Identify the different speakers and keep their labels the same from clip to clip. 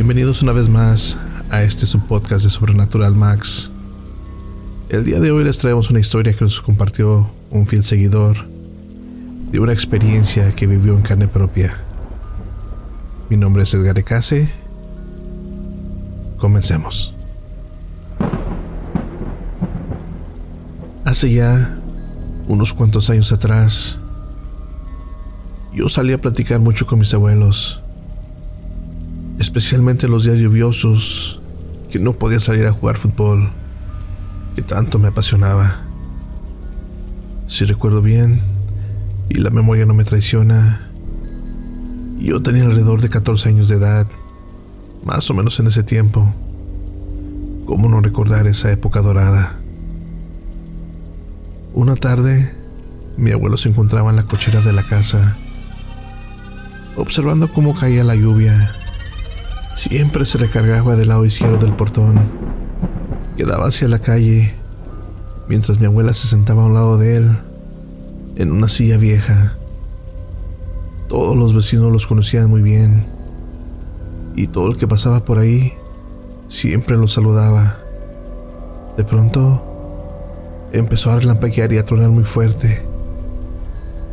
Speaker 1: Bienvenidos una vez más a este subpodcast de Sobrenatural Max. El día de hoy les traemos una historia que nos compartió un fiel seguidor de una experiencia que vivió en carne propia. Mi nombre es Edgar Ecase. Comencemos. Hace ya unos cuantos años atrás, yo salí a platicar mucho con mis abuelos, especialmente en los días lluviosos, que no podía salir a jugar fútbol, que tanto me apasionaba. Si recuerdo bien, y la memoria no me traiciona, yo tenía alrededor de 14 años de edad, más o menos en ese tiempo. ¿Cómo no recordar esa época dorada? Una tarde, mi abuelo se encontraba en la cochera de la casa, observando cómo caía la lluvia. Siempre se recargaba del lado izquierdo del portón, que daba hacia la calle, mientras mi abuela se sentaba a un lado de él, en una silla vieja. Todos los vecinos los conocían muy bien, y todo el que pasaba por ahí siempre los saludaba. De pronto, empezó a relampaguear y a tronar muy fuerte.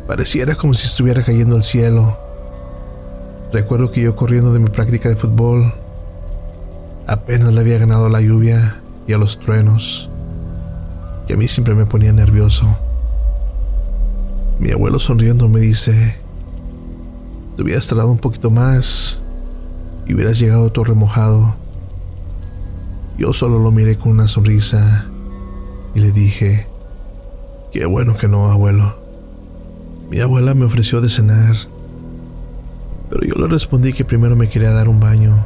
Speaker 1: Pareciera como si estuviera cayendo al cielo. Recuerdo que yo corriendo de mi práctica de fútbol, apenas le había ganado a la lluvia y a los truenos, que a mí siempre me ponía nervioso. Mi abuelo sonriendo me dice, te hubieras tardado un poquito más y hubieras llegado todo remojado. Yo solo lo miré con una sonrisa y le dije, qué bueno que no, abuelo. Mi abuela me ofreció de cenar, pero yo le respondí que primero me quería dar un baño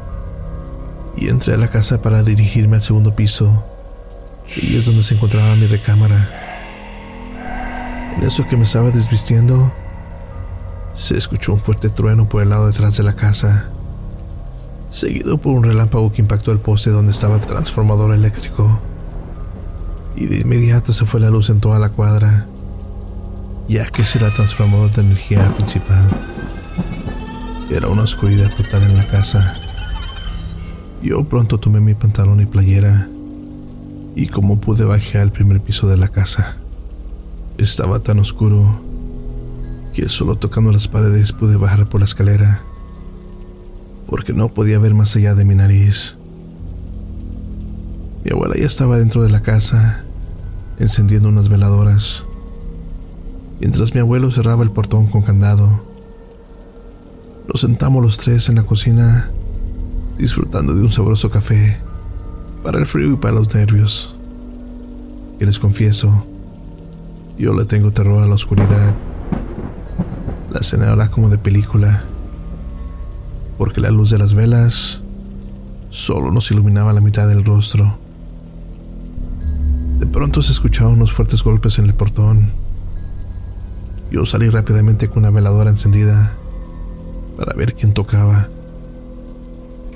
Speaker 1: y entré a la casa para dirigirme al segundo piso, y es donde se encontraba mi recámara. En eso que me estaba desvistiendo, se escuchó un fuerte trueno por el lado detrás de la casa, seguido por un relámpago que impactó el poste donde estaba el transformador eléctrico y de inmediato se fue la luz en toda la cuadra, ya que será transformador de energía principal. Era una oscuridad total en la casa. Yo pronto tomé mi pantalón y playera y como pude bajé al primer piso de la casa. Estaba tan oscuro que solo tocando las paredes pude bajar por la escalera, porque no podía ver más allá de mi nariz. Mi abuela ya estaba dentro de la casa, encendiendo unas veladoras, mientras mi abuelo cerraba el portón con candado. Nos sentamos los tres en la cocina, disfrutando de un sabroso café, para el frío y para los nervios. Y les confieso, yo le tengo terror a la oscuridad. La cena era como de película, porque la luz de las velas solo nos iluminaba la mitad del rostro. De pronto se escucharon unos fuertes golpes en el portón. Yo salí rápidamente con una veladora encendida para ver quién tocaba.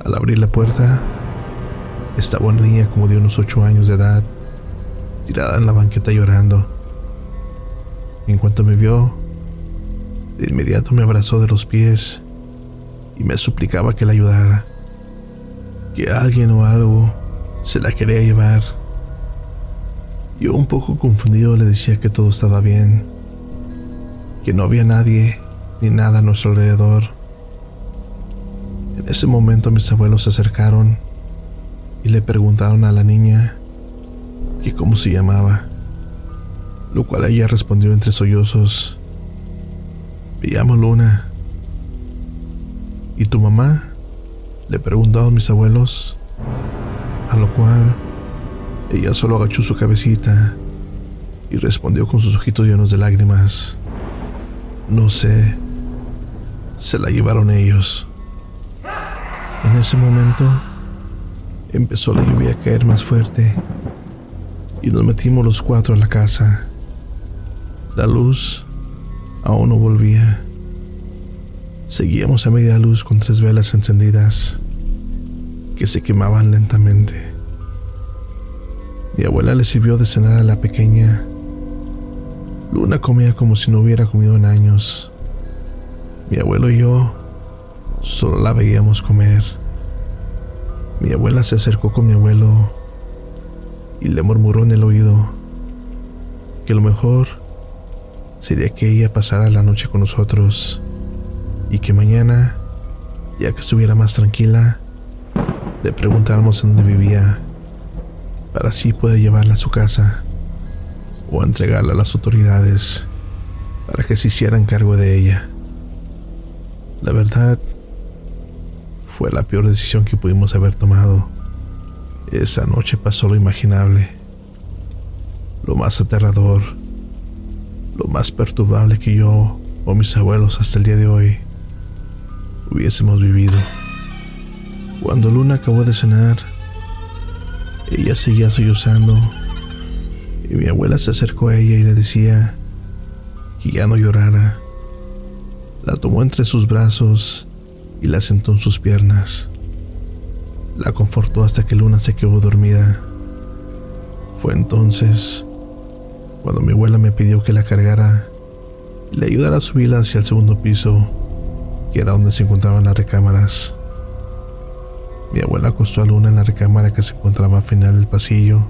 Speaker 1: Al abrir la puerta, estaba una niña como de unos ocho años de edad, tirada en la banqueta llorando. En cuanto me vio, de inmediato me abrazó de los pies y me suplicaba que la ayudara, que alguien o algo se la quería llevar. Yo un poco confundido le decía que todo estaba bien, que no había nadie ni nada a nuestro alrededor. En ese momento mis abuelos se acercaron y le preguntaron a la niña que cómo se llamaba, lo cual ella respondió entre sollozos, me llamo Luna. ¿Y tu mamá? Le preguntaron mis abuelos, a lo cual ella solo agachó su cabecita y respondió con sus ojitos llenos de lágrimas. No sé, se la llevaron ellos. En ese momento empezó la lluvia a caer más fuerte y nos metimos los cuatro a la casa. La luz aún no volvía. Seguíamos a media luz con tres velas encendidas que se quemaban lentamente. Mi abuela le sirvió de cenar a la pequeña. Luna comía como si no hubiera comido en años. Mi abuelo y yo solo la veíamos comer. Mi abuela se acercó con mi abuelo y le murmuró en el oído que lo mejor sería que ella pasara la noche con nosotros y que mañana, ya que estuviera más tranquila, le preguntáramos en dónde vivía para así poder llevarla a su casa o entregarla a las autoridades para que se hicieran cargo de ella. La verdad, fue la peor decisión que pudimos haber tomado. Esa noche pasó lo imaginable, lo más aterrador, lo más perturbable que yo o mis abuelos hasta el día de hoy hubiésemos vivido. Cuando Luna acabó de cenar, ella seguía sollozando y mi abuela se acercó a ella y le decía que ya no llorara. La tomó entre sus brazos y la sentó en sus piernas. La confortó hasta que Luna se quedó dormida. Fue entonces cuando mi abuela me pidió que la cargara y le ayudara a subirla hacia el segundo piso, que era donde se encontraban las recámaras. Mi abuela acostó a Luna en la recámara que se encontraba al final del pasillo,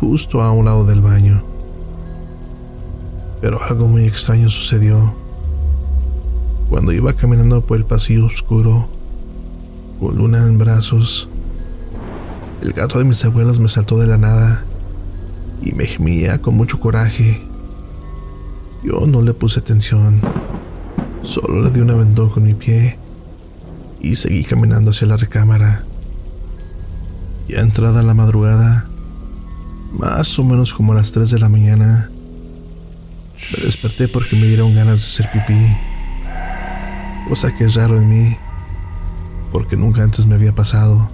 Speaker 1: justo a un lado del baño. Pero algo muy extraño sucedió. Cuando iba caminando por el pasillo oscuro, con Luna en brazos, el gato de mis abuelos me saltó de la nada y me gemía con mucho coraje. Yo no le puse atención, solo le di un aventón con mi pie y seguí caminando hacia la recámara. Ya entrada la madrugada, más o menos como a las 3 de la mañana, me desperté porque me dieron ganas de hacer pipí, cosa que es raro en mí, porque nunca antes me había pasado.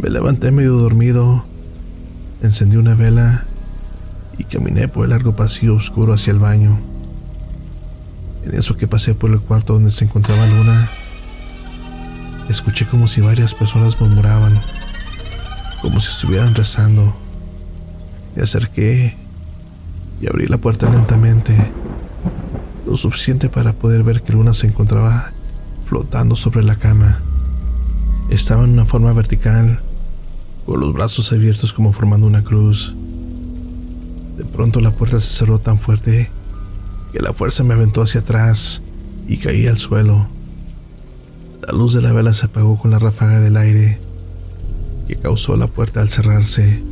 Speaker 1: Me levanté medio dormido, encendí una vela y caminé por el largo pasillo oscuro hacia el baño. En eso que pasé por el cuarto donde se encontraba Luna, escuché como si varias personas murmuraban, como si estuvieran rezando. Me acerqué y abrí la puerta lentamente, lo suficiente para poder ver que Luna se encontraba flotando sobre la cama. Estaba en una forma vertical, con los brazos abiertos como formando una cruz. De pronto la puerta se cerró tan fuerte que la fuerza me aventó hacia atrás y caí al suelo. La luz de la vela se apagó con la ráfaga del aire que causó la puerta al cerrarse.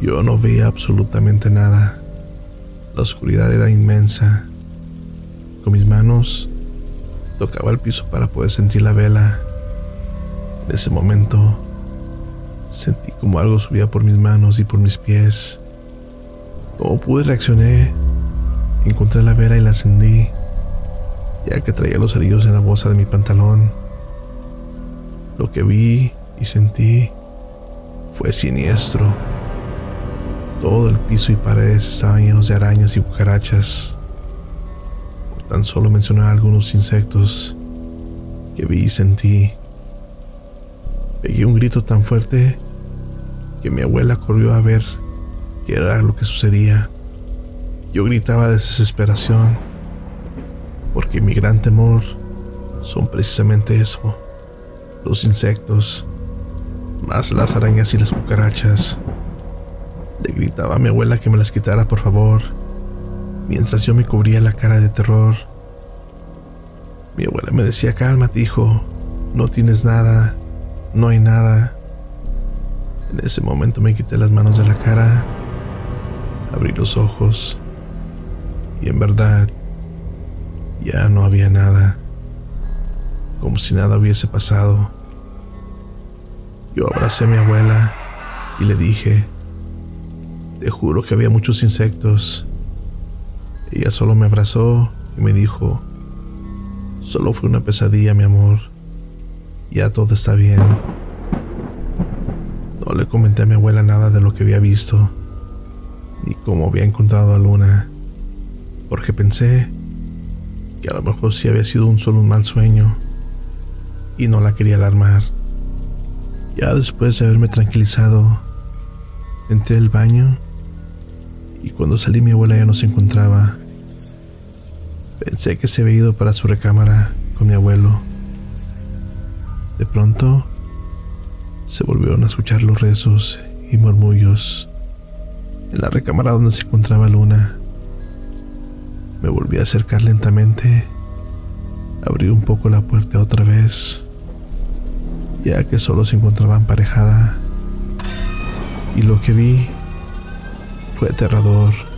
Speaker 1: Yo no veía absolutamente nada. La oscuridad era inmensa. Con mis manos tocaba el piso para poder sentir la vela. En ese momento sentí como algo subía por mis manos y por mis pies. Como pude reaccioné, encontré la vela y la encendí ya que traía los cerillos en la bolsa de mi pantalón. Lo que vi y sentí fue siniestro. Todo el piso y paredes estaban llenos de arañas y cucarachas. Tan solo mencionar algunos insectos que vi y sentí. Pegué un grito tan fuerte que mi abuela corrió a ver qué era lo que sucedía. Yo gritaba de desesperación porque mi gran temor son precisamente eso, los insectos, más las arañas y las cucarachas. Le gritaba a mi abuela que me las quitara, por favor, mientras yo me cubría la cara de terror. Mi abuela me decía, cálmate, hijo, no tienes nada, no hay nada. En ese momento me quité las manos de la cara, abrí los ojos y en verdad ya no había nada, como si nada hubiese pasado. Yo abracé a mi abuela y le dije, te juro que había muchos insectos. Ella solo me abrazó y me dijo, solo fue una pesadilla, mi amor. Ya todo está bien. No le comenté a mi abuela nada de lo que había visto, ni cómo había encontrado a Luna, porque pensé que a lo mejor sí había sido un solo un mal sueño y no la quería alarmar. Ya después de haberme tranquilizado, entré al baño y cuando salí mi abuela ya no se encontraba. Pensé que se había ido para su recámara con mi abuelo. De pronto, se volvieron a escuchar los rezos y murmullos en la recámara donde se encontraba Luna. Me volví a acercar lentamente, abrí un poco la puerta otra vez, ya que solo se encontraba emparejada, y lo que vi fue aterrador.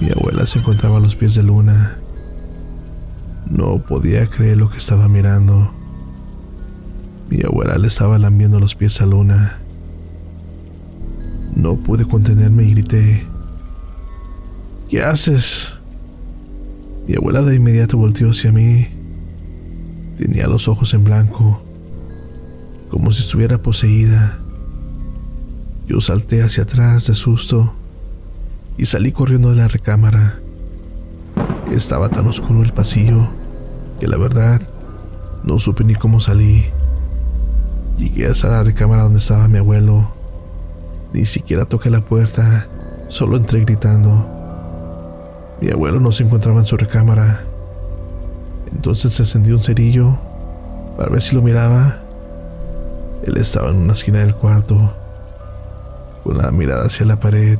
Speaker 1: Mi abuela se encontraba a los pies de Luna. No podía creer lo que estaba mirando. Mi abuela le estaba lambiendo los pies a Luna. No pude contenerme y grité. ¿Qué haces? Mi abuela de inmediato volteó hacia mí. Tenía los ojos en blanco, como si estuviera poseída. Yo salté hacia atrás de susto y salí corriendo de la recámara. Estaba tan oscuro el pasillo que la verdad no supe ni cómo salí. Llegué hasta la recámara donde estaba mi abuelo. Ni siquiera toqué la puerta, solo entré gritando. Mi abuelo no se encontraba en su recámara. Entonces encendí un cerillo para ver si lo miraba. Él estaba en una esquina del cuarto, con la mirada hacia la pared.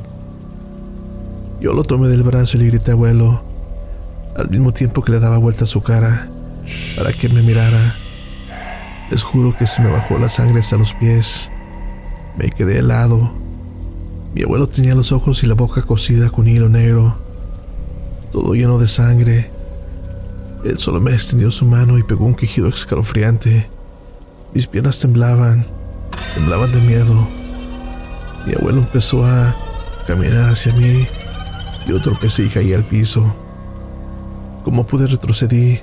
Speaker 1: Yo lo tomé del brazo y le grité abuelo, al mismo tiempo que le daba vuelta a su cara para que me mirara. Les juro que se me bajó la sangre hasta los pies. Me quedé helado. Mi abuelo tenía los ojos y la boca cosida con hilo negro, todo lleno de sangre. Él solo me extendió su mano y pegó un quejido escalofriante. Mis piernas temblaban, temblaban de miedo. Mi abuelo empezó a caminar hacia mí. Y otro tropecé y caí al piso. Como pude retrocedí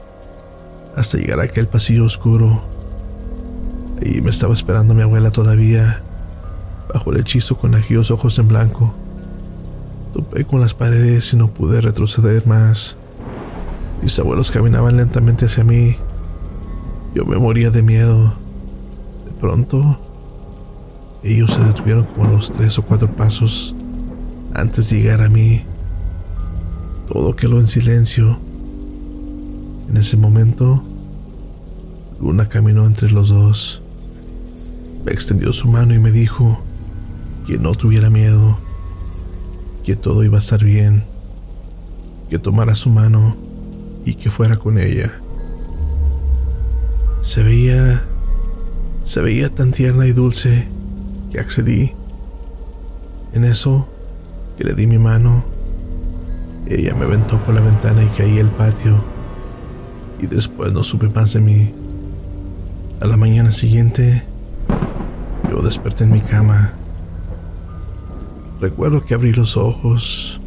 Speaker 1: hasta llegar a aquel pasillo oscuro. Ahí me estaba esperando mi abuela todavía, bajo el hechizo con aquellos ojos en blanco. Topé con las paredes y no pude retroceder más. Mis abuelos caminaban lentamente hacia mí. Yo me moría de miedo. De pronto, ellos se detuvieron como a los tres o cuatro pasos antes de llegar a mí. Todo quedó en silencio. En ese momento, Luna caminó entre los dos. Me extendió su mano y me dijo que no tuviera miedo, que todo iba a estar bien, que tomara su mano y que fuera con ella. Se veía, se veía tan tierna y dulce que accedí. En eso, que le di mi mano, ella me aventó por la ventana y caí al patio. Y después no supe más de mí. A la mañana siguiente, yo desperté en mi cama. Recuerdo que abrí los ojos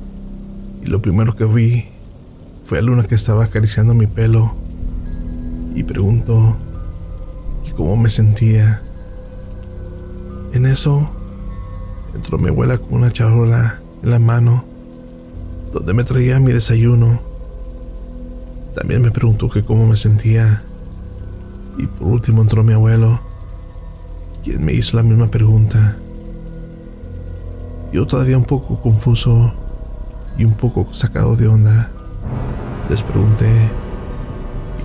Speaker 1: y lo primero que vi fue a Luna que estaba acariciando mi pelo y preguntó cómo me sentía. En eso entró mi abuela con una charola en la mano donde me traía mi desayuno. También me preguntó que cómo me sentía. Y por último entró mi abuelo, quien me hizo la misma pregunta. Yo todavía un poco confuso y un poco sacado de onda, les pregunté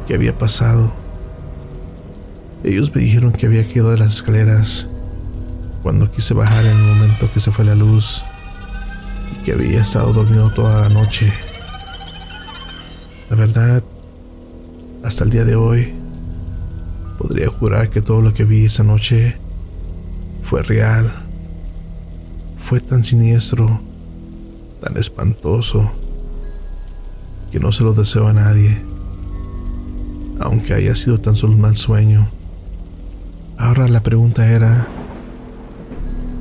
Speaker 1: qué había pasado. Ellos me dijeron que había caído de las escaleras cuando quise bajar en el momento que se fue la luz que había estado dormido toda la noche. La verdad, hasta el día de hoy, podría jurar que todo lo que vi esa noche fue real. Fue tan siniestro, tan espantoso, que no se lo deseo a nadie, aunque haya sido tan solo un mal sueño. Ahora la pregunta era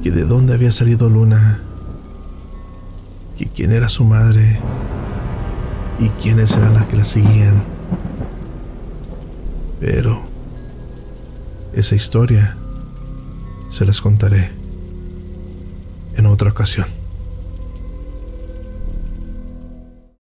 Speaker 1: que de dónde había salido Luna, que quién era su madre y quiénes eran las que la seguían. Pero esa historia se las contaré en otra ocasión.